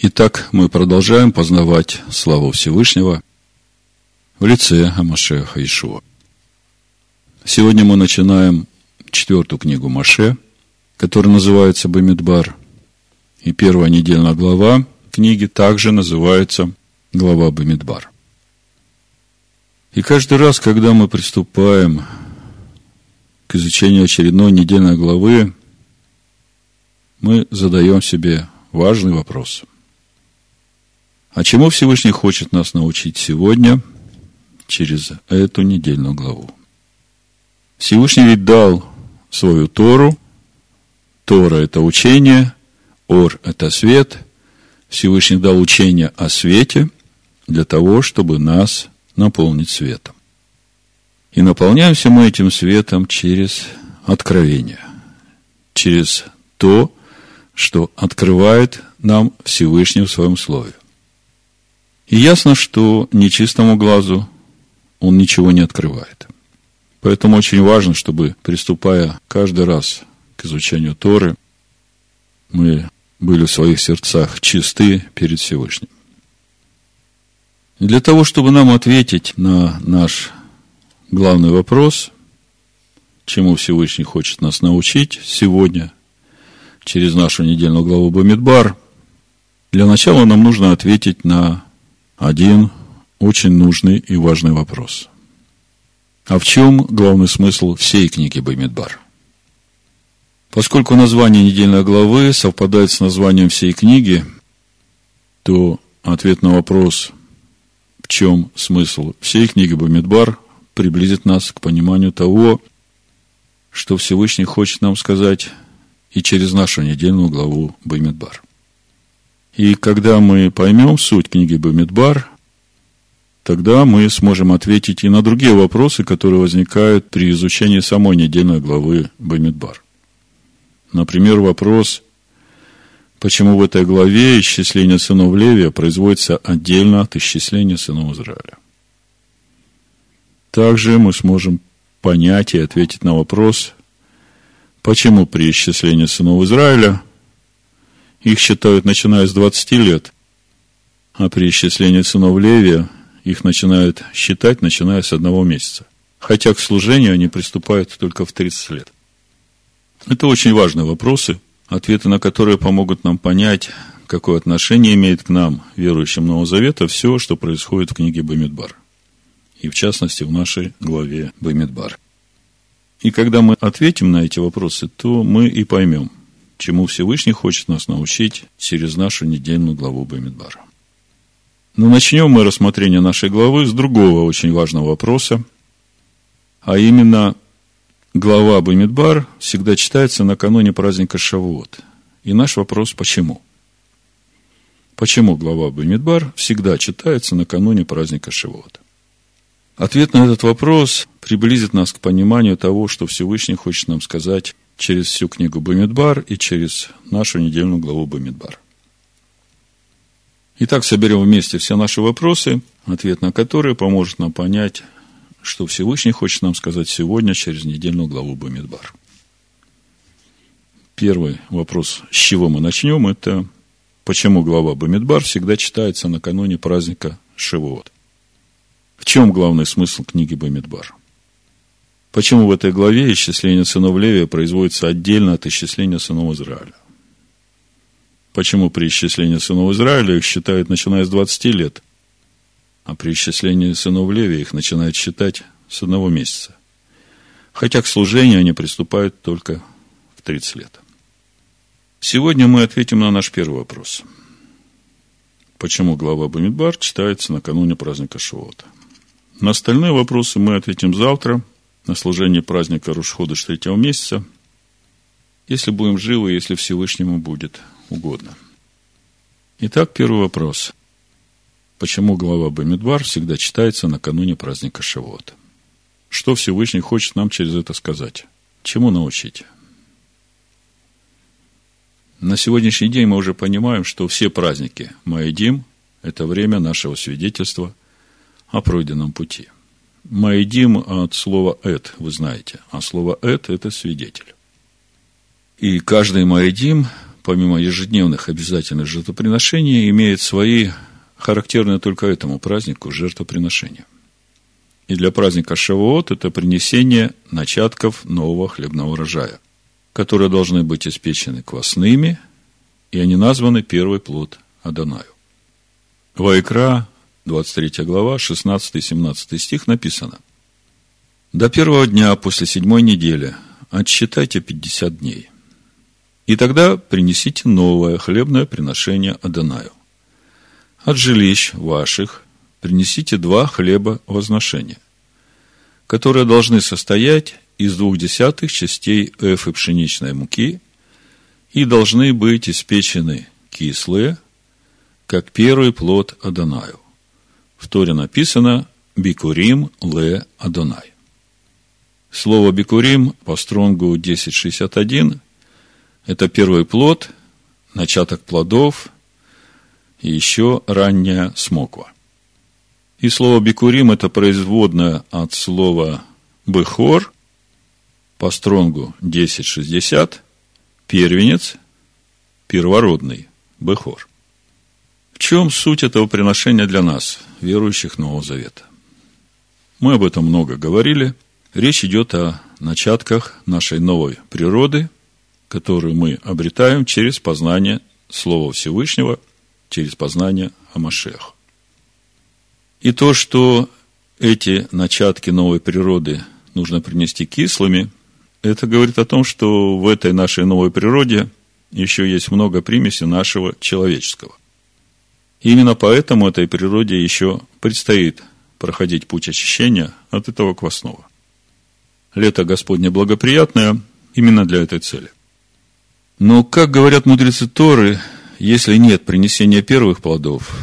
Итак, мы продолжаем познавать славу Всевышнего в лице Амашеха Ишуа. Сегодня мы начинаем четвертую книгу Маше, которая называется Бамидбар. И первая недельная глава книги также называется глава Бамидбар. И каждый раз, когда мы приступаем к изучению очередной недельной главы, мы задаем себе важный вопрос – а чему Всевышний хочет нас научить сегодня через эту недельную главу? Всевышний ведь дал свою Тору. Тора – это учение, Ор – это свет. Всевышний дал учение о свете для того, чтобы нас наполнить светом. И наполняемся мы этим светом через откровение, через то, что открывает нам Всевышний в своем слове. И ясно, что нечистому глазу он ничего не открывает. Поэтому очень важно, чтобы, приступая каждый раз к изучению Торы, мы были в своих сердцах чисты перед Всевышним. И для того, чтобы нам ответить на наш главный вопрос, чему Всевышний хочет нас научить сегодня, через нашу недельную главу Бамидбар, для начала нам нужно ответить на один очень нужный и важный вопрос. А в чем главный смысл всей книги Бамидбар? Поскольку название недельной главы совпадает с названием всей книги, то ответ на вопрос, в чем смысл всей книги Бамидбар, приблизит нас к пониманию того, что Всевышний хочет нам сказать и через нашу недельную главу Бамидбар. И когда мы поймем суть книги Бамидбар, тогда мы сможем ответить и на другие вопросы, которые возникают при изучении самой недельной главы Бамидбар. Например, вопрос, почему в этой главе исчисление сынов Левия производится отдельно от исчисления сынов Израиля. Также мы сможем понять и ответить на вопрос, почему при исчислении сынов Израиля их считают, начиная с 20 лет, а при исчислении сынов Левия их начинают считать, начиная с одного месяца. Хотя к служению они приступают только в 30 лет. Это очень важные вопросы, ответы на которые помогут нам понять, какое отношение имеет к нам, верующим Нового Завета, все, что происходит в книге Бамидбар. И в частности, в нашей главе Бамидбар. И когда мы ответим на эти вопросы, то мы и поймем, чему Всевышний хочет нас научить через нашу недельную главу Бамидбара. Но начнем мы рассмотрение нашей главы с другого очень важного вопроса, а именно глава Бамидбар всегда читается накануне праздника Шавуот. И наш вопрос – почему? Почему глава Бамидбар всегда читается накануне праздника Шавуот? Ответ на этот вопрос приблизит нас к пониманию того, что Всевышний хочет нам сказать через всю книгу Бамидбар и через нашу недельную главу Бамидбар. Итак, соберем вместе все наши вопросы, ответ на которые поможет нам понять, что Всевышний хочет нам сказать сегодня через недельную главу Бамидбар. Первый вопрос, с чего мы начнем, это почему глава Бамидбар всегда читается накануне праздника Шивот. В чем главный смысл книги Бамидбар? Почему в этой главе исчисление сынов Левия производится отдельно от исчисления сынов Израиля? Почему при исчислении сынов Израиля их считают, начиная с 20 лет, а при исчислении сынов Левия их начинают считать с одного месяца? Хотя к служению они приступают только в 30 лет. Сегодня мы ответим на наш первый вопрос. Почему глава Бамидбар читается накануне праздника Шивота? На остальные вопросы мы ответим завтра – на служение праздника Рушходыш третьего месяца, если будем живы, если Всевышнему будет угодно. Итак, первый вопрос. Почему глава Бамидбар всегда читается накануне праздника Шавуота? Что Всевышний хочет нам через это сказать? Чему научить? На сегодняшний день мы уже понимаем, что все праздники Маедим – это время нашего свидетельства о пройденном пути – Маидим от слова «эт», вы знаете. А слово «эт» – это свидетель. И каждый Маидим помимо ежедневных обязательных жертвоприношений, имеет свои характерные только этому празднику жертвоприношения. И для праздника Шавуот это принесение начатков нового хлебного урожая, которые должны быть испечены квасными, и они названы первый плод Адонаю. Вайкра, 23 глава, 16-17 стих написано. До первого дня после седьмой недели отсчитайте 50 дней. И тогда принесите новое хлебное приношение Адонаю. От жилищ ваших принесите два хлеба возношения, которые должны состоять из двух десятых частей эфы пшеничной муки и должны быть испечены кислые, как первый плод Адонаю. В Торе написано «Бикурим ле Адонай». Слово «бикурим» по стронгу 1061 – это первый плод, начаток плодов и еще ранняя смоква. И слово «бикурим» – это производное от слова «бехор» по стронгу 1060 – первенец, первородный, бехор. В чем суть этого приношения для нас, верующих Нового Завета? Мы об этом много говорили – Речь идет о начатках нашей новой природы, которую мы обретаем через познание Слова Всевышнего, через познание о. И то, что эти начатки новой природы нужно принести кислыми, это говорит о том, что в этой нашей новой природе еще есть много примесей нашего человеческого. Именно поэтому этой природе еще предстоит проходить путь очищения от этого квасного лето Господне благоприятное именно для этой цели. Но, как говорят мудрецы Торы, если нет принесения первых плодов,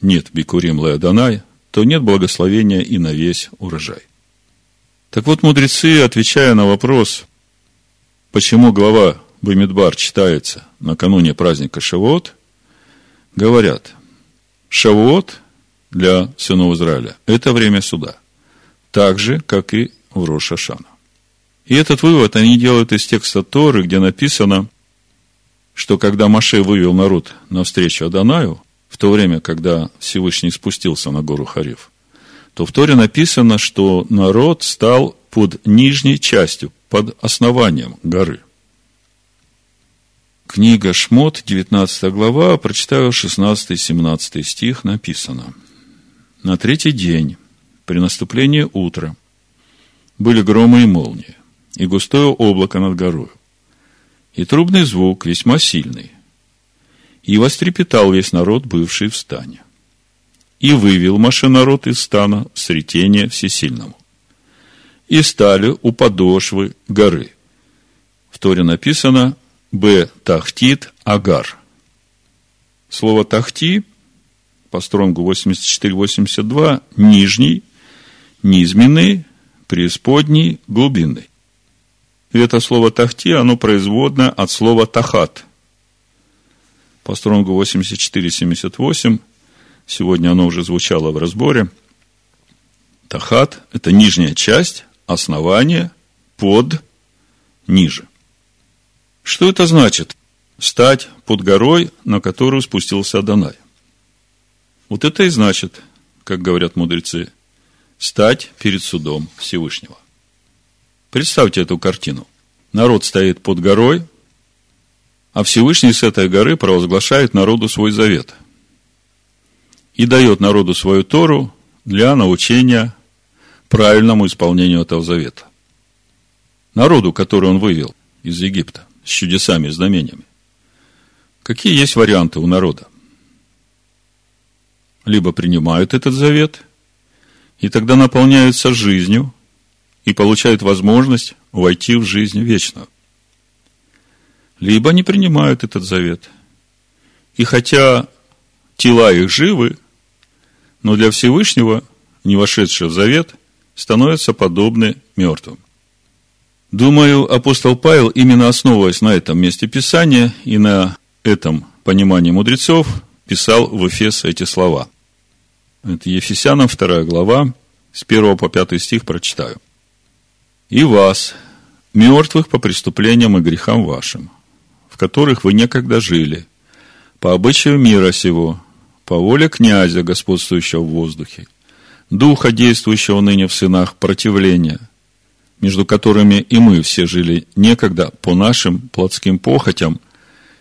нет бикурим леоданай, то нет благословения и на весь урожай. Так вот, мудрецы, отвечая на вопрос, почему глава Бамидбар читается накануне праздника Шавуот, говорят, Шавуот для сынов Израиля – это время суда, так же, как и в Рошашана. И этот вывод они делают из текста Торы, где написано, что когда Маше вывел народ навстречу Адонаю, в то время, когда Всевышний спустился на гору Харев, то в Торе написано, что народ стал под нижней частью, под основанием горы. Книга Шмот, 19 глава, прочитаю 16-17 стих, написано. На третий день, при наступлении утра, были громы и молнии, и густое облако над горою, и трубный звук весьма сильный. И вострепетал весь народ, бывший в стане. И вывел Маше народ из стана в сретение всесильному. И стали у подошвы горы. В Торе написано «Б. Тахтит Агар». Слово «тахти» по стронгу 84-82 нижний, низменный, преисподней, глубинной. И это слово «тахти», оно производное от слова «тахат». По стронгу 84-78, сегодня оно уже звучало в разборе. Тахат – это нижняя часть, основание, под, ниже. Что это значит? Стать под горой, на которую спустился Адонай. Вот это и значит, как говорят мудрецы, стать перед судом Всевышнего. Представьте эту картину. Народ стоит под горой, а Всевышний с этой горы провозглашает народу свой завет и дает народу свою Тору для научения правильному исполнению этого завета. Народу, который он вывел из Египта с чудесами и знамениями. Какие есть варианты у народа? Либо принимают этот завет – и тогда наполняются жизнью и получают возможность войти в жизнь вечную. Либо не принимают этот завет. И хотя тела их живы, но для Всевышнего, не вошедшие в завет, становятся подобны мертвым. Думаю, апостол Павел, именно основываясь на этом месте Писания и на этом понимании мудрецов, писал в Эфес эти слова. Это Ефесянам 2 глава, с 1 по 5 стих прочитаю. «И вас, мертвых по преступлениям и грехам вашим, в которых вы некогда жили, по обычаю мира сего, по воле князя, господствующего в воздухе, духа, действующего ныне в сынах противления, между которыми и мы все жили некогда по нашим плотским похотям,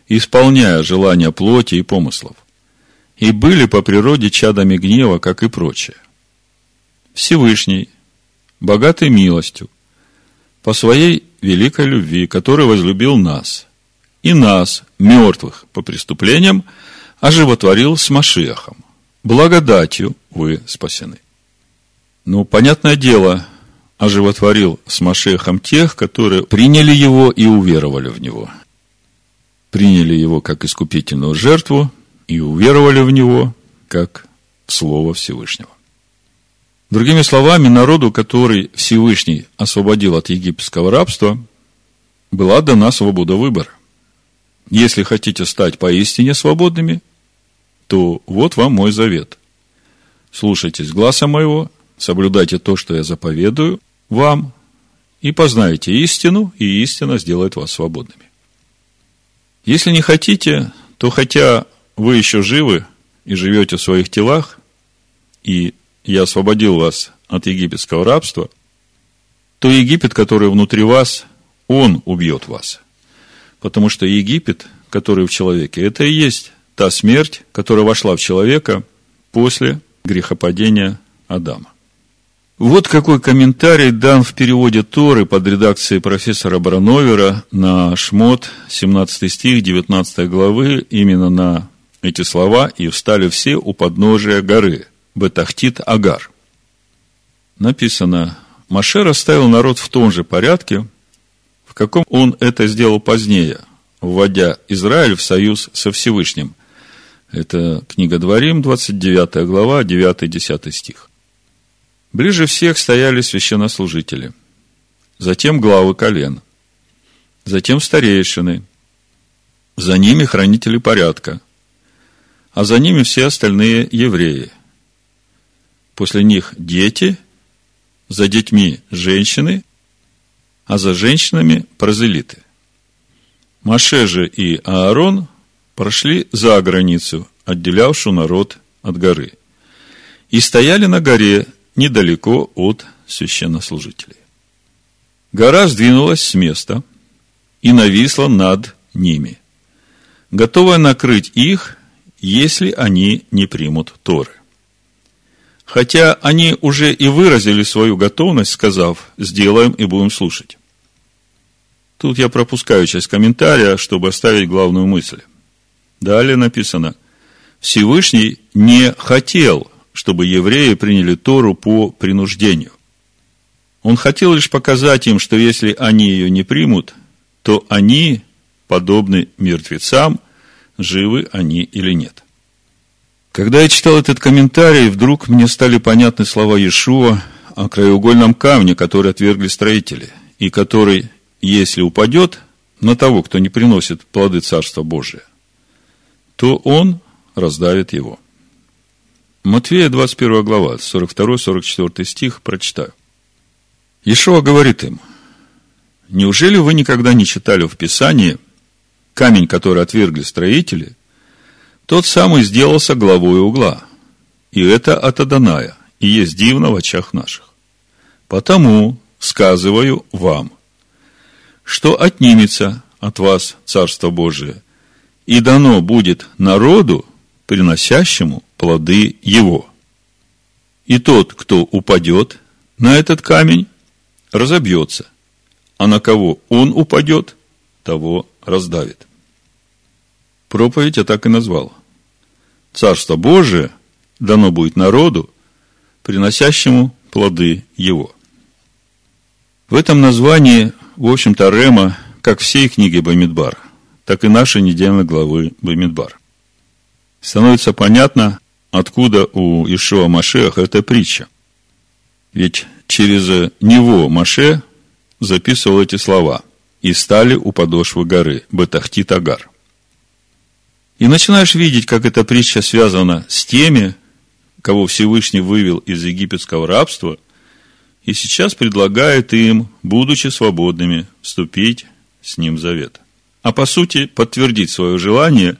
исполняя желания плоти и помыслов, и были по природе чадами гнева, как и прочее. Всевышний, богатый милостью, по своей великой любви, который возлюбил нас, и нас, мертвых по преступлениям, оживотворил с Машехом. Благодатью вы спасены. Ну, понятное дело, оживотворил с Машехом тех, которые приняли его и уверовали в него. Приняли его как искупительную жертву и уверовали в него как Слово Всевышнего. Другими словами, народу, который Всевышний освободил от египетского рабства, была дана свобода выбора. Если хотите стать поистине свободными, то вот вам мой завет. Слушайтесь гласа моего, соблюдайте то, что я заповедую вам, и познаете истину, и истина сделает вас свободными. Если не хотите, то хотя вы еще живы и живете в своих телах, и я освободил вас от египетского рабства, то Египет, который внутри вас, он убьет вас. Потому что Египет, который в человеке, это и есть та смерть, которая вошла в человека после грехопадения Адама. Вот какой комментарий дан в переводе Торы под редакцией профессора Брановера на Шмот, 17 стих 19 главы, именно на эти слова, и встали все у подножия горы, Бетахтит Агар. Написано, Маше расставил народ в том же порядке, в каком он это сделал позднее, вводя Израиль в союз со Всевышним. Это книга Дворим, 29 глава, 9-10 стих. Ближе всех стояли священнослужители, затем главы колен, затем старейшины, за ними хранители порядка, а за ними все остальные евреи. После них дети, за детьми женщины, а за женщинами прозелиты. Маше же и Аарон прошли за границу, отделявшую народ от горы, и стояли на горе недалеко от священнослужителей. Гора сдвинулась с места и нависла над ними, готовая накрыть их, если они не примут Торы. Хотя они уже и выразили свою готовность, сказав, сделаем и будем слушать. Тут я пропускаю часть комментария, чтобы оставить главную мысль. Далее написано, Всевышний не хотел, чтобы евреи приняли Тору по принуждению. Он хотел лишь показать им, что если они ее не примут, то они подобны мертвецам, живы они или нет. Когда я читал этот комментарий, вдруг мне стали понятны слова Иешуа о краеугольном камне, который отвергли строители, и который, если упадет на того, кто не приносит плоды Царства Божия, то он раздавит его. Матвея, 21 глава, 42-44 стих, прочитаю. Иешуа говорит им, «Неужели вы никогда не читали в Писании камень, который отвергли строители – тот самый сделался главой угла. И это от Аданая, и есть дивно в очах наших. Потому сказываю вам, что отнимется от вас Царство Божие, и дано будет народу, приносящему плоды его. И тот, кто упадет на этот камень, разобьется, а на кого он упадет, того раздавит. Проповедь я так и назвал. Царство Божие дано будет народу, приносящему плоды его. В этом названии, в общем-то, Рема, как всей книги Бамидбар, так и нашей недельной главы Бамидбар. Становится понятно, откуда у Ишуа Машеха эта притча. Ведь через него Маше записывал эти слова. «И стали у подошвы горы, Бетахти Тагар». И начинаешь видеть, как эта притча связана с теми, кого Всевышний вывел из египетского рабства, и сейчас предлагает им, будучи свободными, вступить с ним в завет. а по сути подтвердить свое желание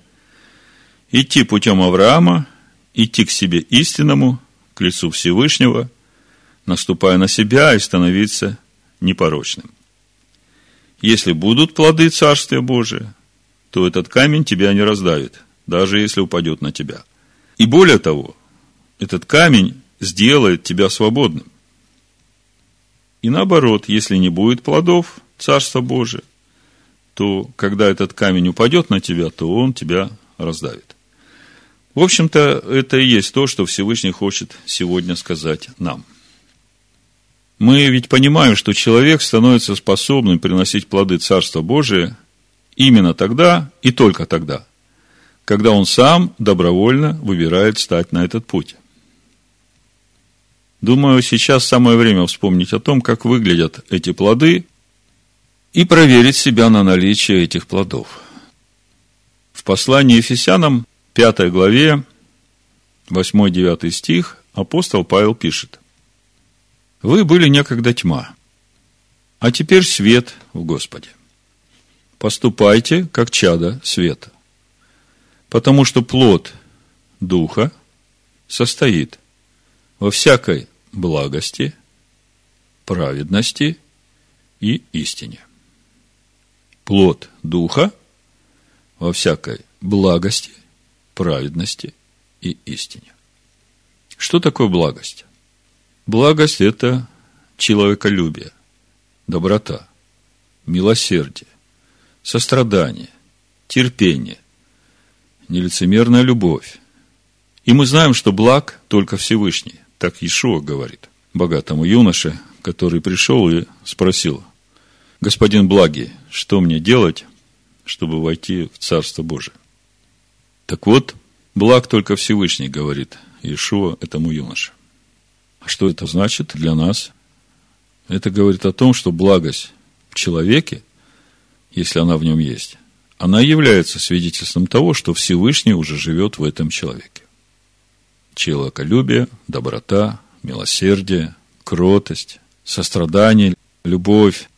идти путем Авраама, идти к себе истинному, к лицу Всевышнего, наступая на себя и становиться непорочным. Если будут плоды Царствия Божия, то этот камень тебя не раздавит, даже если упадет на тебя. И более того, этот камень сделает тебя свободным. И наоборот, если не будет плодов Царства Божия, то когда этот камень упадет на тебя, то он тебя раздавит. В общем-то, это и есть то, что Всевышний хочет сегодня сказать нам. Мы ведь понимаем, что человек становится способным приносить плоды Царства Божия именно тогда и только тогда, когда он сам добровольно выбирает стать на этот путь. Думаю, сейчас самое время вспомнить о том, как выглядят эти плоды, и проверить себя на наличие этих плодов. В послании Ефесянам, 5 главе, 8-9 стих, апостол Павел пишет. Вы были некогда тьма, а теперь свет в Господе. Поступайте, как чада света, потому что плод Духа состоит во всякой благости, праведности и истине плод Духа во всякой благости, праведности и истине. Что такое благость? Благость – это человеколюбие, доброта, милосердие, сострадание, терпение, нелицемерная любовь. И мы знаем, что благ только Всевышний. Так Иешуа говорит богатому юноше, который пришел и спросил, господин благий, что мне делать, чтобы войти в Царство Божие? Так вот, благ только Всевышний, говорит Иешуа этому юноше. А что это значит для нас? Это говорит о том, что благость в человеке, если она в нем есть, она является свидетельством того, что Всевышний уже живет в этом человеке. Человеколюбие, доброта, милосердие, кротость, сострадание, любовь,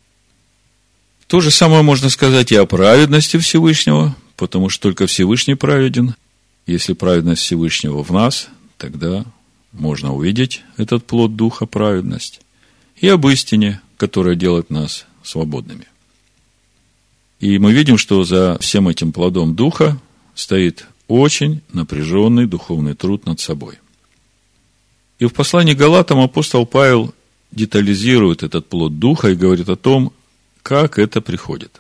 то же самое можно сказать и о праведности Всевышнего, потому что только Всевышний праведен. Если праведность Всевышнего в нас, тогда можно увидеть этот плод Духа праведность. И об истине, которая делает нас свободными. И мы видим, что за всем этим плодом Духа стоит очень напряженный духовный труд над собой. И в послании Галатам апостол Павел детализирует этот плод Духа и говорит о том, как это приходит?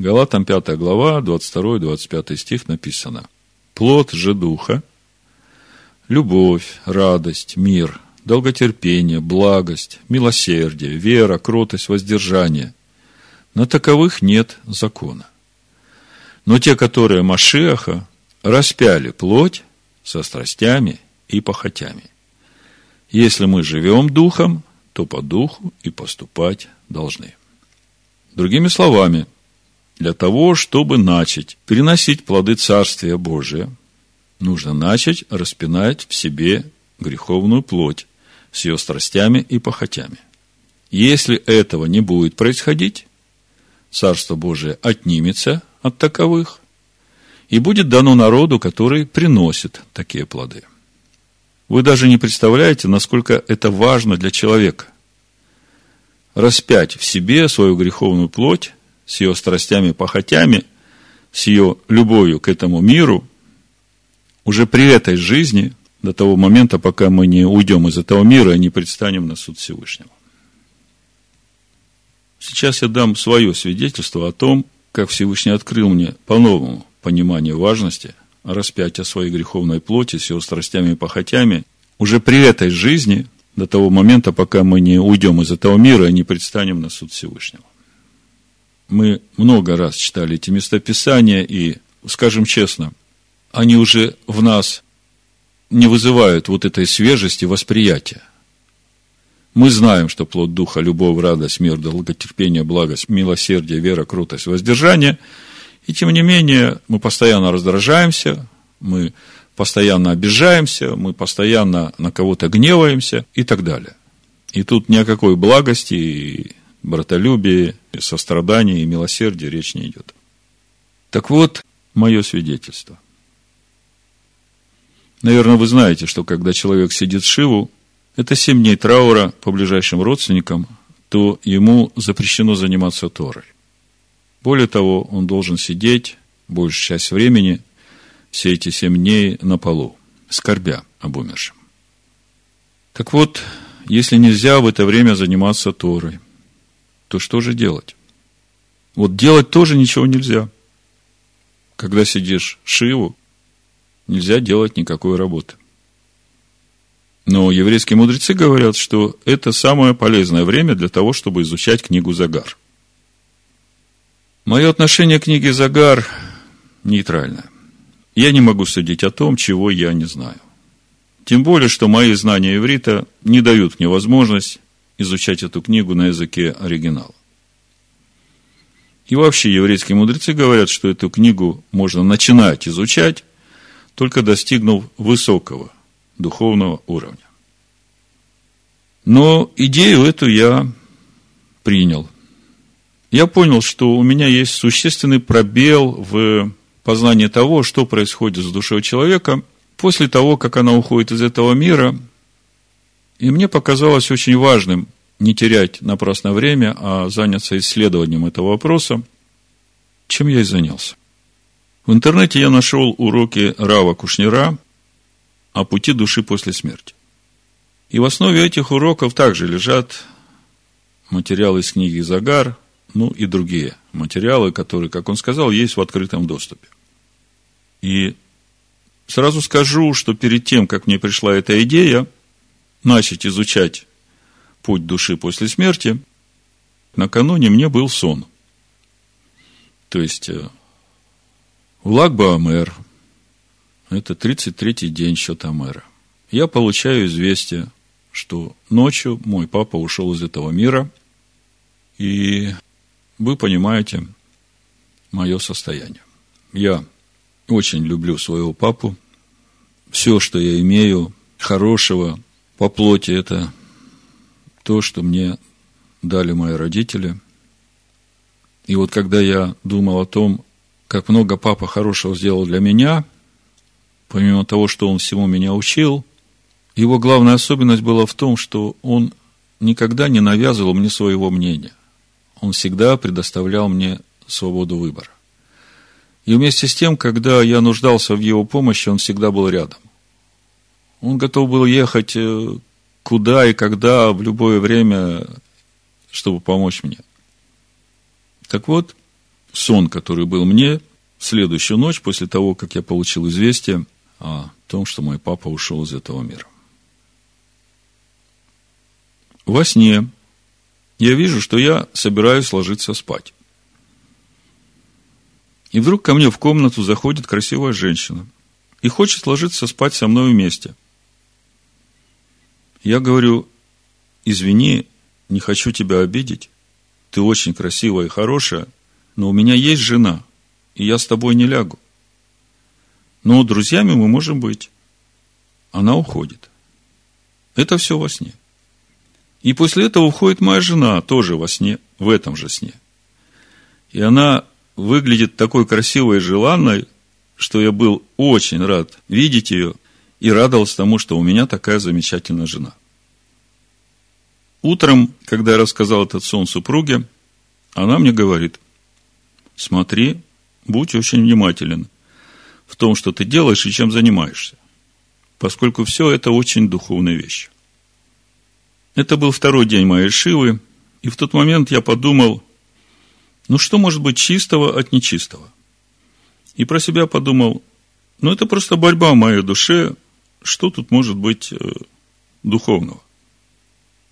Галатам 5 глава, 22-25 стих написано. Плод же духа, любовь, радость, мир, долготерпение, благость, милосердие, вера, кротость, воздержание. На таковых нет закона. Но те, которые Машеха, распяли плоть со страстями и похотями. Если мы живем духом, то по духу и поступать должны. Другими словами, для того, чтобы начать переносить плоды Царствия Божия, нужно начать распинать в себе греховную плоть с ее страстями и похотями. Если этого не будет происходить, Царство Божие отнимется от таковых и будет дано народу, который приносит такие плоды. Вы даже не представляете, насколько это важно для человека – распять в себе свою греховную плоть с ее страстями похотями, с ее любовью к этому миру, уже при этой жизни, до того момента, пока мы не уйдем из этого мира и не предстанем на суд Всевышнего. Сейчас я дам свое свидетельство о том, как Всевышний открыл мне по-новому понимание важности распятия своей греховной плоти с его страстями и похотями уже при этой жизни – до того момента, пока мы не уйдем из этого мира и не предстанем на суд Всевышнего. Мы много раз читали эти местописания, и, скажем честно, они уже в нас не вызывают вот этой свежести восприятия. Мы знаем, что плод Духа – любовь, радость, мир, долготерпение, благость, милосердие, вера, крутость, воздержание. И тем не менее, мы постоянно раздражаемся, мы постоянно обижаемся, мы постоянно на кого-то гневаемся и так далее. И тут ни о какой благости, братолюбии сострадания и милосердия речь не идет. Так вот, мое свидетельство. Наверное, вы знаете, что когда человек сидит в Шиву, это семь дней траура по ближайшим родственникам, то ему запрещено заниматься Торой. Более того, он должен сидеть большую часть времени, все эти семь дней на полу, скорбя об умершем. Так вот, если нельзя в это время заниматься Торой, то что же делать? Вот делать тоже ничего нельзя. Когда сидишь Шиву, нельзя делать никакой работы. Но еврейские мудрецы говорят, что это самое полезное время для того, чтобы изучать книгу Загар. Мое отношение к книге Загар нейтральное. Я не могу судить о том, чего я не знаю. Тем более, что мои знания иврита не дают мне возможность изучать эту книгу на языке оригинала. И вообще еврейские мудрецы говорят, что эту книгу можно начинать изучать, только достигнув высокого духовного уровня. Но идею эту я принял. Я понял, что у меня есть существенный пробел в познании того, что происходит с душой человека после того, как она уходит из этого мира. И мне показалось очень важным не терять напрасно время, а заняться исследованием этого вопроса, чем я и занялся. В интернете я нашел уроки Рава Кушнира о пути души после смерти. И в основе этих уроков также лежат материалы из книги Загар, ну и другие материалы, которые, как он сказал, есть в открытом доступе. И сразу скажу, что перед тем, как мне пришла эта идея начать изучать путь души после смерти, накануне мне был сон. То есть, э, в Лагбаамер, это 33-й день счета мэра, я получаю известие, что ночью мой папа ушел из этого мира, и вы понимаете мое состояние. Я очень люблю своего папу. Все, что я имею хорошего по плоти, это то, что мне дали мои родители. И вот когда я думал о том, как много папа хорошего сделал для меня, помимо того, что он всему меня учил, его главная особенность была в том, что он никогда не навязывал мне своего мнения. Он всегда предоставлял мне свободу выбора. И вместе с тем, когда я нуждался в его помощи, он всегда был рядом. Он готов был ехать э, куда и когда, в любое время, чтобы помочь мне. Так вот, сон, который был мне в следующую ночь, после того, как я получил известие о том, что мой папа ушел из этого мира. Во сне я вижу, что я собираюсь ложиться спать. И вдруг ко мне в комнату заходит красивая женщина и хочет ложиться спать со мной вместе. Я говорю, извини, не хочу тебя обидеть, ты очень красивая и хорошая, но у меня есть жена, и я с тобой не лягу. Но друзьями мы можем быть. Она уходит. Это все во сне. И после этого уходит моя жена, тоже во сне, в этом же сне. И она выглядит такой красивой и желанной, что я был очень рад видеть ее и радовался тому, что у меня такая замечательная жена. Утром, когда я рассказал этот сон супруге, она мне говорит, смотри, будь очень внимателен в том, что ты делаешь и чем занимаешься, поскольку все это очень духовная вещь. Это был второй день моей Шивы, и в тот момент я подумал, ну что может быть чистого от нечистого? И про себя подумал, ну это просто борьба в моей душе, что тут может быть э, духовного?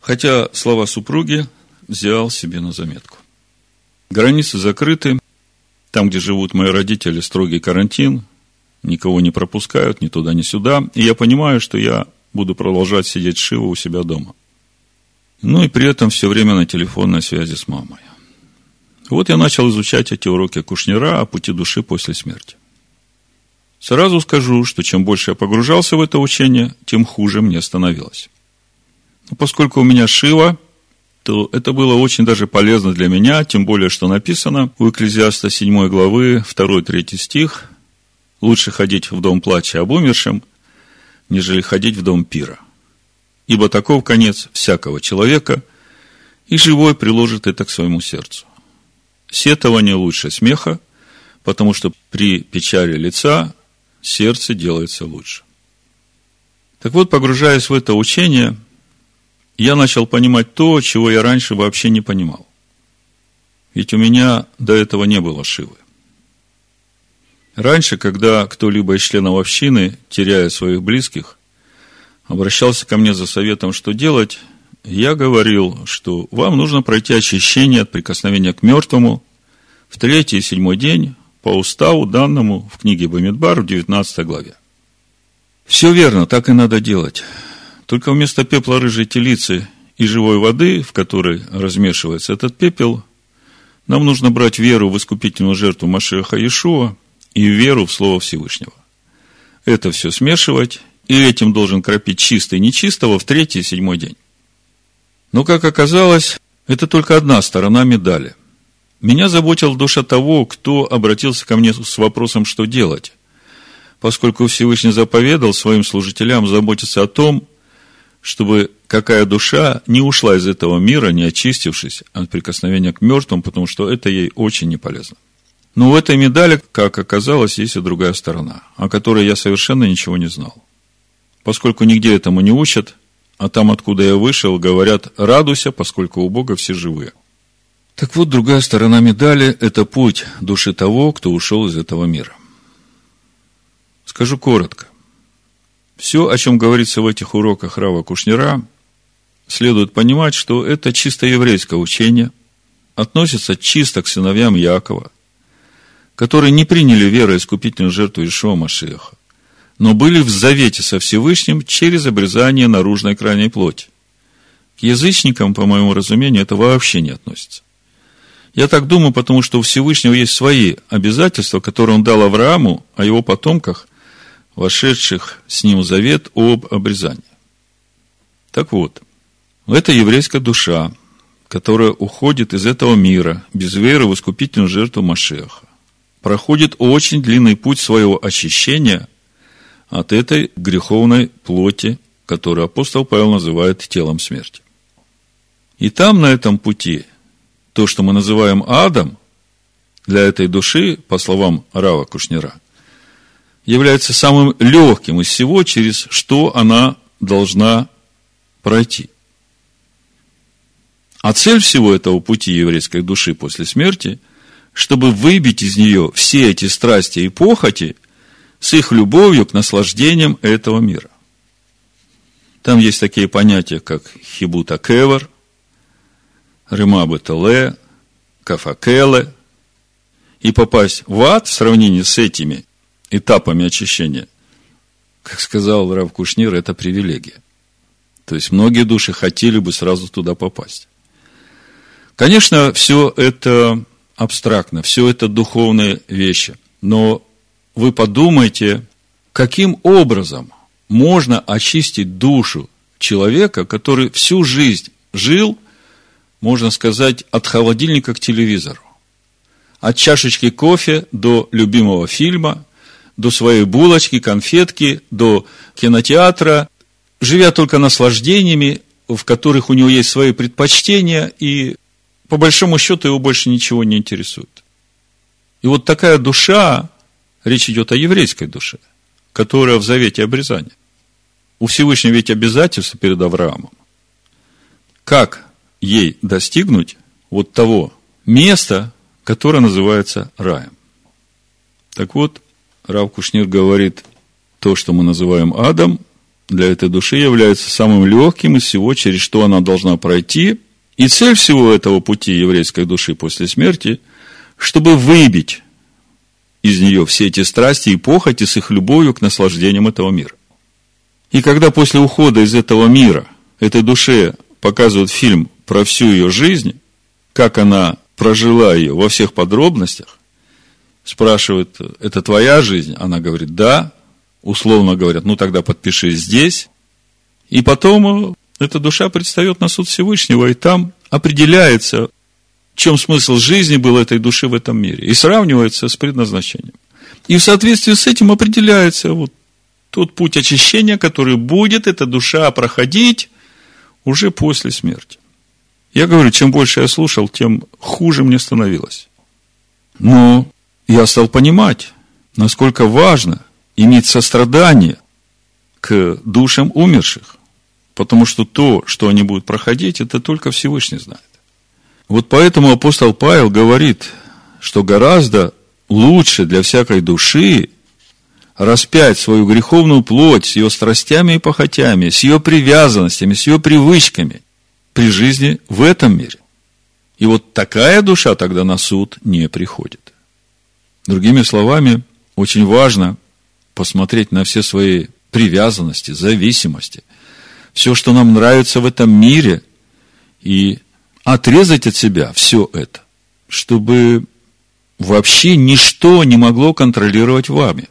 Хотя слова супруги взял себе на заметку. Границы закрыты, там, где живут мои родители, строгий карантин, никого не пропускают ни туда, ни сюда, и я понимаю, что я буду продолжать сидеть шиво у себя дома. Ну и при этом все время на телефонной связи с мамой. Вот я начал изучать эти уроки Кушнера о пути души после смерти. Сразу скажу, что чем больше я погружался в это учение, тем хуже мне становилось. Но поскольку у меня Шива, то это было очень даже полезно для меня, тем более, что написано у Экклезиаста 7 главы, 2-3 стих, «Лучше ходить в дом плача об умершем, нежели ходить в дом пира. Ибо таков конец всякого человека, и живой приложит это к своему сердцу. Сетование лучше смеха, потому что при печали лица сердце делается лучше. Так вот, погружаясь в это учение, я начал понимать то, чего я раньше вообще не понимал. Ведь у меня до этого не было Шивы. Раньше, когда кто-либо из членов общины, теряя своих близких, обращался ко мне за советом, что делать, я говорил, что вам нужно пройти очищение от прикосновения к мертвому в третий и седьмой день по уставу, данному в книге Бамидбар в 19 главе. Все верно, так и надо делать. Только вместо пепла рыжей телицы и живой воды, в которой размешивается этот пепел, нам нужно брать веру в искупительную жертву Машеха Иешуа – и веру в Слово Всевышнего. Это все смешивать, и этим должен кропить чистый нечистого в третий и седьмой день. Но, как оказалось, это только одна сторона медали. Меня заботила душа того, кто обратился ко мне с вопросом, что делать, поскольку Всевышний заповедал своим служителям заботиться о том, чтобы какая душа не ушла из этого мира, не очистившись от прикосновения к мертвым, потому что это ей очень не полезно. Но у этой медали, как оказалось, есть и другая сторона, о которой я совершенно ничего не знал. Поскольку нигде этому не учат, а там, откуда я вышел, говорят, радуйся, поскольку у Бога все живые. Так вот, другая сторона медали – это путь души того, кто ушел из этого мира. Скажу коротко. Все, о чем говорится в этих уроках Рава Кушнера, следует понимать, что это чисто еврейское учение, относится чисто к сыновьям Якова – которые не приняли веру искупительную жертву Ишуа Машеха, но были в завете со Всевышним через обрезание наружной крайней плоти. К язычникам, по моему разумению, это вообще не относится. Я так думаю, потому что у Всевышнего есть свои обязательства, которые он дал Аврааму о его потомках, вошедших с ним в завет об обрезании. Так вот, это еврейская душа, которая уходит из этого мира без веры в искупительную жертву Машеха проходит очень длинный путь своего очищения от этой греховной плоти, которую апостол Павел называет телом смерти. И там, на этом пути, то, что мы называем адом, для этой души, по словам Рава Кушнера, является самым легким из всего, через что она должна пройти. А цель всего этого пути еврейской души после смерти чтобы выбить из нее все эти страсти и похоти с их любовью к наслаждениям этого мира. Там есть такие понятия, как хибута кевар, ремабы теле, кафакеле. И попасть в ад в сравнении с этими этапами очищения, как сказал Рав Кушнир, это привилегия. То есть многие души хотели бы сразу туда попасть. Конечно, все это абстрактно, все это духовные вещи. Но вы подумайте, каким образом можно очистить душу человека, который всю жизнь жил, можно сказать, от холодильника к телевизору. От чашечки кофе до любимого фильма, до своей булочки, конфетки, до кинотеатра, живя только наслаждениями, в которых у него есть свои предпочтения, и по большому счету его больше ничего не интересует. И вот такая душа, речь идет о еврейской душе, которая в завете обрезания. У Всевышнего ведь обязательства перед Авраамом. Как ей достигнуть вот того места, которое называется раем? Так вот, Рав Кушнир говорит, то, что мы называем адом, для этой души является самым легким из всего, через что она должна пройти – и цель всего этого пути еврейской души после смерти, чтобы выбить из нее все эти страсти и похоти с их любовью к наслаждениям этого мира. И когда после ухода из этого мира этой душе показывают фильм про всю ее жизнь, как она прожила ее во всех подробностях, спрашивают, это твоя жизнь? Она говорит, да. Условно говорят, ну тогда подпиши здесь. И потом эта душа предстает на суд Всевышнего, и там определяется, в чем смысл жизни был этой души в этом мире, и сравнивается с предназначением. И в соответствии с этим определяется вот тот путь очищения, который будет эта душа проходить уже после смерти. Я говорю, чем больше я слушал, тем хуже мне становилось. Но я стал понимать, насколько важно иметь сострадание к душам умерших, потому что то, что они будут проходить, это только Всевышний знает. Вот поэтому апостол Павел говорит, что гораздо лучше для всякой души распять свою греховную плоть с ее страстями и похотями, с ее привязанностями, с ее привычками при жизни в этом мире. И вот такая душа тогда на суд не приходит. Другими словами, очень важно посмотреть на все свои привязанности, зависимости, все, что нам нравится в этом мире, и отрезать от себя все это, чтобы вообще ничто не могло контролировать вами.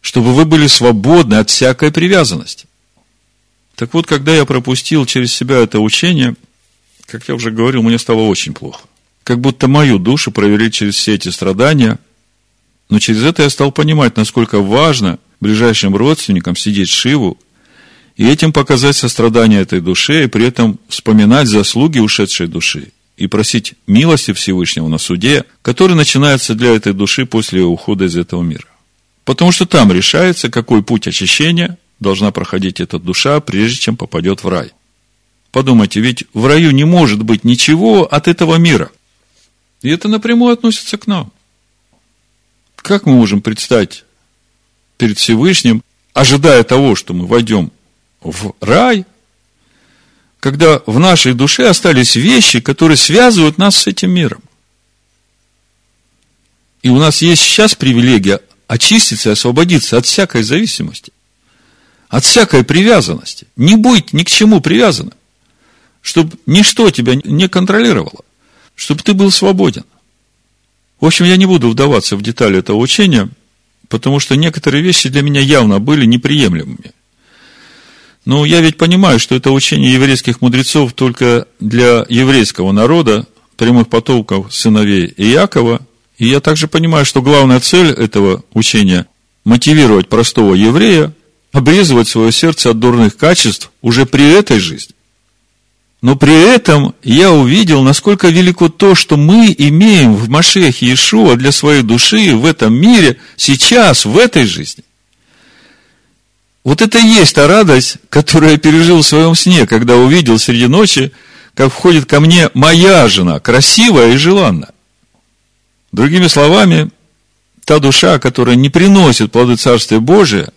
Чтобы вы были свободны от всякой привязанности. Так вот, когда я пропустил через себя это учение, как я уже говорил, мне стало очень плохо. Как будто мою душу провели через все эти страдания. Но через это я стал понимать, насколько важно ближайшим родственникам сидеть Шиву и этим показать сострадание этой душе, и при этом вспоминать заслуги ушедшей души и просить милости Всевышнего на суде, который начинается для этой души после ухода из этого мира. Потому что там решается, какой путь очищения должна проходить эта душа, прежде чем попадет в рай. Подумайте, ведь в раю не может быть ничего от этого мира. И это напрямую относится к нам. Как мы можем предстать перед Всевышним, ожидая того, что мы войдем в рай, когда в нашей душе остались вещи, которые связывают нас с этим миром. И у нас есть сейчас привилегия очиститься и освободиться от всякой зависимости, от всякой привязанности. Не будь ни к чему привязанным, чтобы ничто тебя не контролировало, чтобы ты был свободен. В общем, я не буду вдаваться в детали этого учения, потому что некоторые вещи для меня явно были неприемлемыми. Но я ведь понимаю, что это учение еврейских мудрецов только для еврейского народа, прямых потомков сыновей Иакова. И я также понимаю, что главная цель этого учения – мотивировать простого еврея, обрезывать свое сердце от дурных качеств уже при этой жизни. Но при этом я увидел, насколько велико то, что мы имеем в Машехе Иешуа для своей души в этом мире, сейчас, в этой жизни. Вот это и есть та радость, которую я пережил в своем сне, когда увидел среди ночи, как входит ко мне моя жена, красивая и желанная. Другими словами, та душа, которая не приносит плоды Царствия Божия,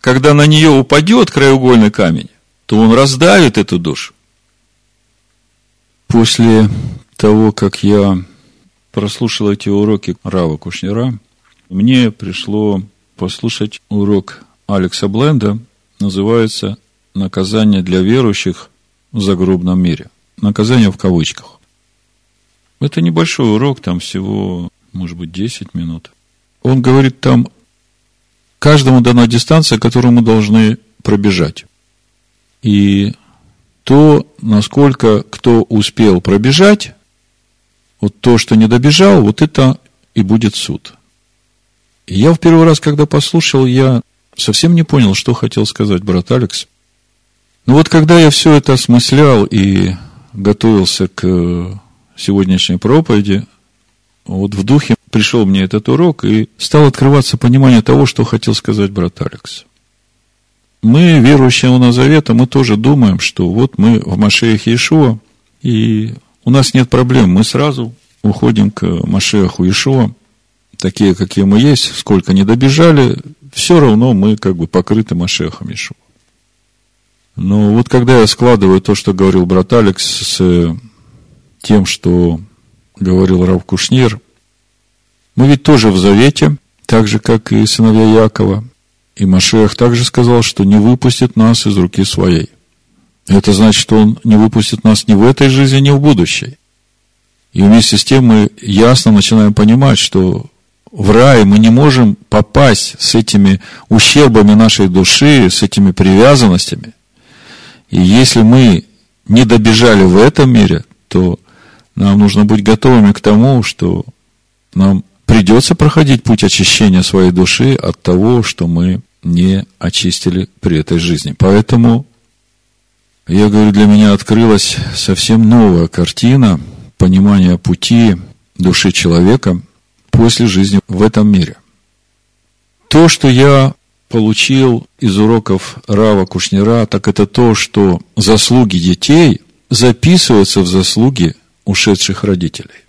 когда на нее упадет краеугольный камень, то он раздавит эту душу. После того, как я прослушал эти уроки Рава Кушнера, мне пришло послушать урок Алекса Бленда называется «Наказание для верующих в загробном мире». Наказание в кавычках. Это небольшой урок, там всего, может быть, 10 минут. Он говорит там, каждому дана дистанция, которую мы должны пробежать. И то, насколько кто успел пробежать, вот то, что не добежал, вот это и будет суд. И я в первый раз, когда послушал, я совсем не понял, что хотел сказать брат Алекс. Но вот когда я все это осмыслял и готовился к сегодняшней проповеди, вот в духе пришел мне этот урок и стал открываться понимание того, что хотел сказать брат Алекс. Мы, верующие у Назавета, мы тоже думаем, что вот мы в Машеях Иешуа, и у нас нет проблем, мы сразу уходим к Машеху Иешуа, такие, какие мы есть, сколько не добежали, все равно мы как бы покрыты Машехом Ишуа. Но вот когда я складываю то, что говорил брат Алекс, с тем, что говорил Рав Кушнир, мы ведь тоже в Завете, так же, как и сыновья Якова. И Машех также сказал, что не выпустит нас из руки своей. Это значит, что он не выпустит нас ни в этой жизни, ни в будущей. И вместе с тем мы ясно начинаем понимать, что в рай, мы не можем попасть с этими ущербами нашей души, с этими привязанностями, И если мы не добежали в этом мире, то нам нужно быть готовыми к тому, что нам придется проходить путь очищения своей души от того, что мы не очистили при этой жизни. Поэтому, я говорю, для меня открылась совсем новая картина понимания пути души человека после жизни в этом мире. То, что я получил из уроков Рава Кушнера, так это то, что заслуги детей записываются в заслуги ушедших родителей.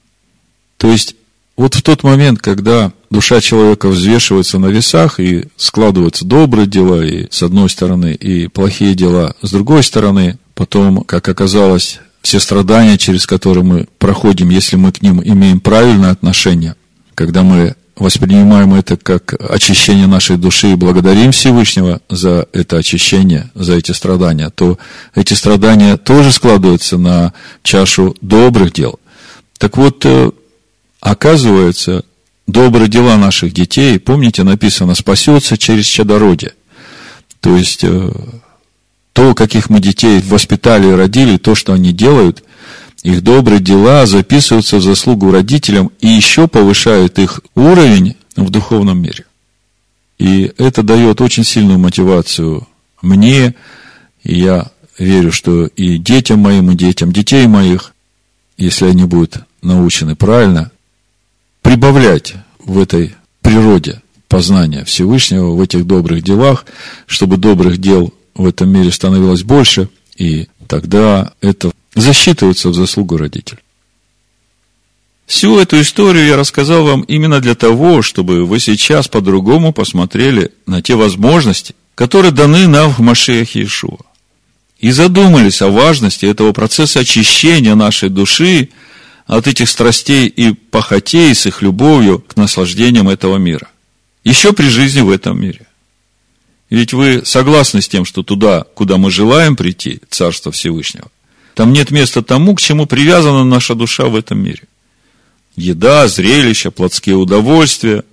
То есть, вот в тот момент, когда душа человека взвешивается на весах и складываются добрые дела, и с одной стороны, и плохие дела с другой стороны, потом, как оказалось, все страдания, через которые мы проходим, если мы к ним имеем правильное отношение, когда мы воспринимаем это как очищение нашей души и благодарим Всевышнего за это очищение, за эти страдания, то эти страдания тоже складываются на чашу добрых дел. Так вот, э, оказывается, добрые дела наших детей, помните, написано, спасется через чадородие. То есть, э, то, каких мы детей воспитали и родили, то, что они делают, их добрые дела записываются в заслугу родителям и еще повышают их уровень в духовном мире. И это дает очень сильную мотивацию мне, и я верю, что и детям моим, и детям детей моих, если они будут научены правильно, прибавлять в этой природе познания Всевышнего, в этих добрых делах, чтобы добрых дел в этом мире становилось больше, и тогда это засчитываются в заслугу родителей. Всю эту историю я рассказал вам именно для того, чтобы вы сейчас по-другому посмотрели на те возможности, которые даны нам в Машеях Иешуа. И задумались о важности этого процесса очищения нашей души от этих страстей и похотей с их любовью к наслаждениям этого мира. Еще при жизни в этом мире. Ведь вы согласны с тем, что туда, куда мы желаем прийти, Царство Всевышнего, там нет места тому, к чему привязана наша душа в этом мире. Еда, зрелища, плотские удовольствия.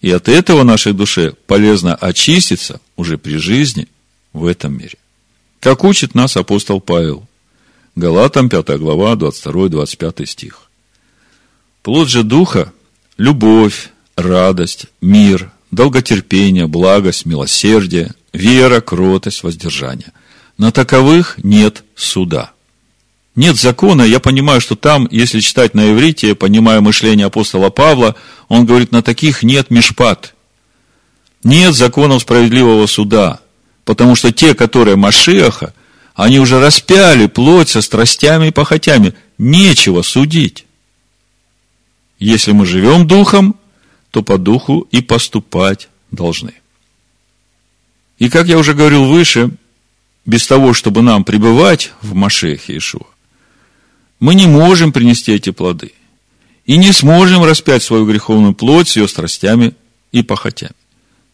И от этого нашей душе полезно очиститься уже при жизни в этом мире. Как учит нас апостол Павел. Галатам 5 глава, 22-25 стих. Плод же Духа – любовь, радость, мир, долготерпение, благость, милосердие, вера, кротость, воздержание – на таковых нет суда. Нет закона, я понимаю, что там, если читать на иврите, понимая мышление апостола Павла, он говорит, на таких нет мишпат. Нет законов справедливого суда, потому что те, которые Машиаха, они уже распяли плоть со страстями и похотями. Нечего судить. Если мы живем духом, то по духу и поступать должны. И как я уже говорил выше, без того, чтобы нам пребывать в Машехе Иешуа, мы не можем принести эти плоды. И не сможем распять свою греховную плоть с ее страстями и похотями.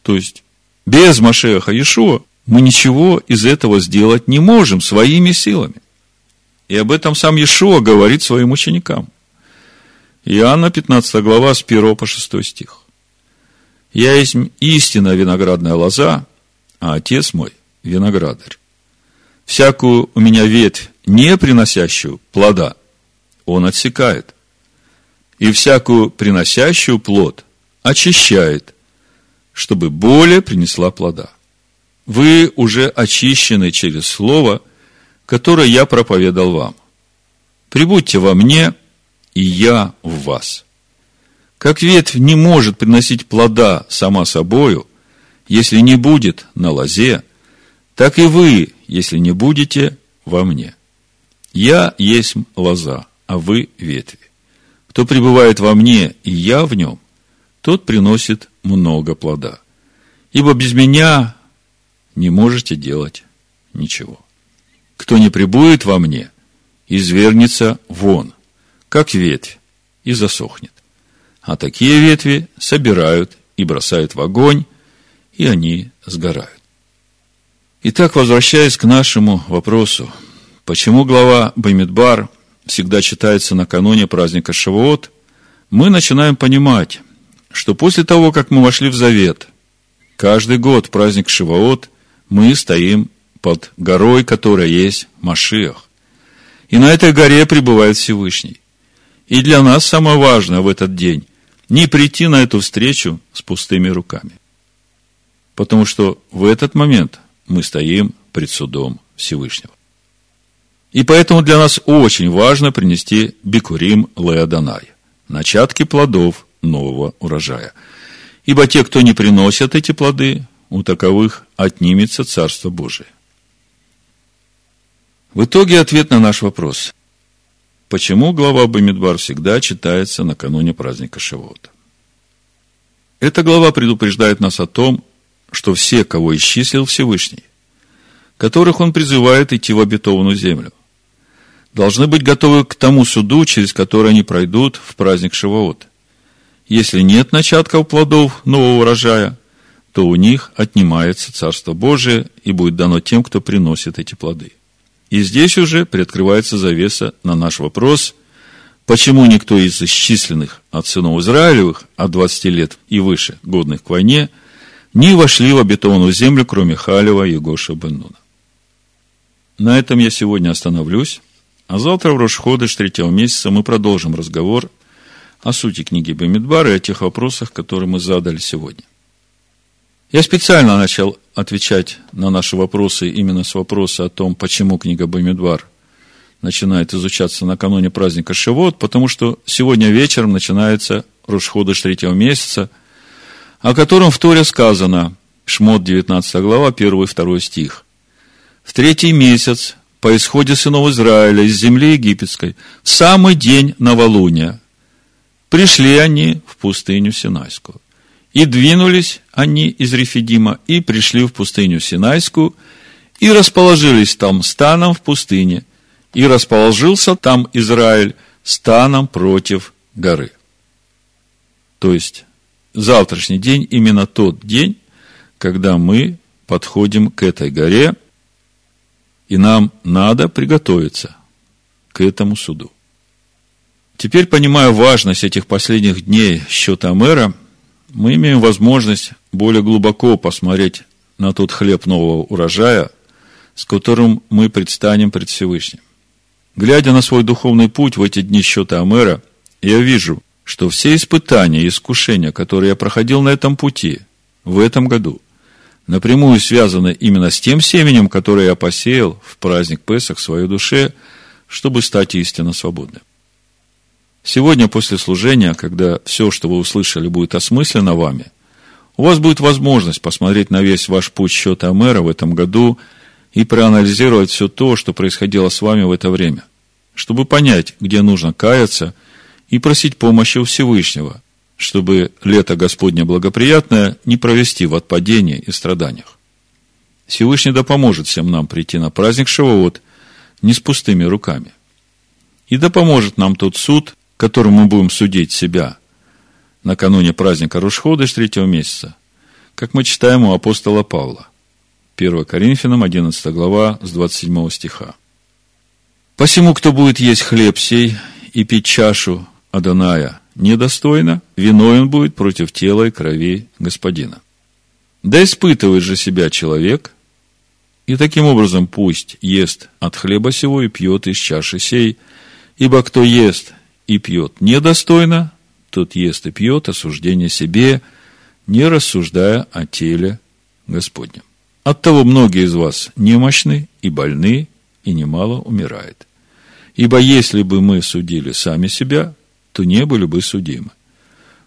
То есть, без Машеха Иешуа мы ничего из этого сделать не можем своими силами. И об этом сам Иешуа говорит своим ученикам. Иоанна 15 глава с 1 по 6 стих. «Я есть истинная виноградная лоза, а отец мой – виноградарь всякую у меня ветвь, не приносящую плода, он отсекает. И всякую приносящую плод очищает, чтобы более принесла плода. Вы уже очищены через слово, которое я проповедал вам. Прибудьте во мне, и я в вас. Как ветвь не может приносить плода сама собою, если не будет на лозе, так и вы, если не будете во мне. Я есть лоза, а вы ветви. Кто пребывает во мне, и я в нем, тот приносит много плода. Ибо без меня не можете делать ничего. Кто не пребудет во мне, извернется вон, как ветвь, и засохнет. А такие ветви собирают и бросают в огонь, и они сгорают. Итак, возвращаясь к нашему вопросу, почему глава Бамидбар всегда читается накануне праздника Шавуот, мы начинаем понимать, что после того, как мы вошли в Завет, каждый год праздник Шивоот мы стоим под горой, которая есть Машиах. И на этой горе пребывает Всевышний. И для нас самое важное в этот день не прийти на эту встречу с пустыми руками. Потому что в этот момент мы стоим пред судом Всевышнего. И поэтому для нас очень важно принести бикурим Леоданай, начатки плодов нового урожая. Ибо те, кто не приносят эти плоды, у таковых отнимется Царство Божие. В итоге ответ на наш вопрос. Почему глава Бамидбар всегда читается накануне праздника Шивота? Эта глава предупреждает нас о том, что все, кого исчислил Всевышний, которых он призывает идти в обетованную землю, должны быть готовы к тому суду, через который они пройдут в праздник Шивоот. Если нет начатков плодов нового урожая, то у них отнимается Царство Божие и будет дано тем, кто приносит эти плоды. И здесь уже приоткрывается завеса на наш вопрос, почему никто из исчисленных от сынов Израилевых от 20 лет и выше, годных к войне, не вошли в обетованную землю, кроме Халева и Гоша Беннуна. На этом я сегодня остановлюсь, а завтра в Рошходыш третьего месяца мы продолжим разговор о сути книги Бамидбар и о тех вопросах, которые мы задали сегодня. Я специально начал отвечать на наши вопросы именно с вопроса о том, почему книга Бамидвар начинает изучаться накануне праздника Шивот, потому что сегодня вечером начинается Рушходыш третьего месяца, о котором в Торе сказано, Шмот 19 глава, 1 и 2 стих. В третий месяц по исходе сынов Израиля из земли египетской, в самый день новолуния, пришли они в пустыню Синайскую. И двинулись они из Рефидима и пришли в пустыню Синайскую, и расположились там станом в пустыне, и расположился там Израиль станом против горы. То есть, завтрашний день именно тот день, когда мы подходим к этой горе, и нам надо приготовиться к этому суду. Теперь, понимая важность этих последних дней счета мэра, мы имеем возможность более глубоко посмотреть на тот хлеб нового урожая, с которым мы предстанем пред Всевышним. Глядя на свой духовный путь в эти дни счета Амера, я вижу, что все испытания и искушения, которые я проходил на этом пути, в этом году, напрямую связаны именно с тем семенем, которое я посеял в праздник Песах в своей душе, чтобы стать истинно свободным. Сегодня после служения, когда все, что вы услышали, будет осмысленно вами, у вас будет возможность посмотреть на весь ваш путь счета мэра в этом году и проанализировать все то, что происходило с вами в это время, чтобы понять, где нужно каяться и просить помощи у Всевышнего, чтобы лето Господне благоприятное не провести в отпадении и страданиях. Всевышний да поможет всем нам прийти на праздник Шавуот не с пустыми руками. И да поможет нам тот суд, которым мы будем судить себя накануне праздника Рушходыш третьего месяца, как мы читаем у апостола Павла. 1 Коринфянам, 11 глава, с 27 стиха. «Посему, кто будет есть хлеб сей и пить чашу Адоная недостойно, виной он будет против тела и крови Господина. Да испытывает же себя человек, и таким образом пусть ест от хлеба сего и пьет из чаши сей, ибо кто ест и пьет недостойно, тот ест и пьет осуждение себе, не рассуждая о теле Господнем. Оттого многие из вас немощны и больны, и немало умирает. Ибо если бы мы судили сами себя, то не были бы судимы.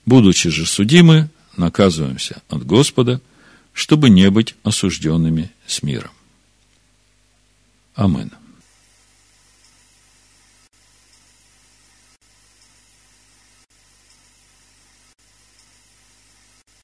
Будучи же судимы, наказываемся от Господа, чтобы не быть осужденными с миром. Аминь.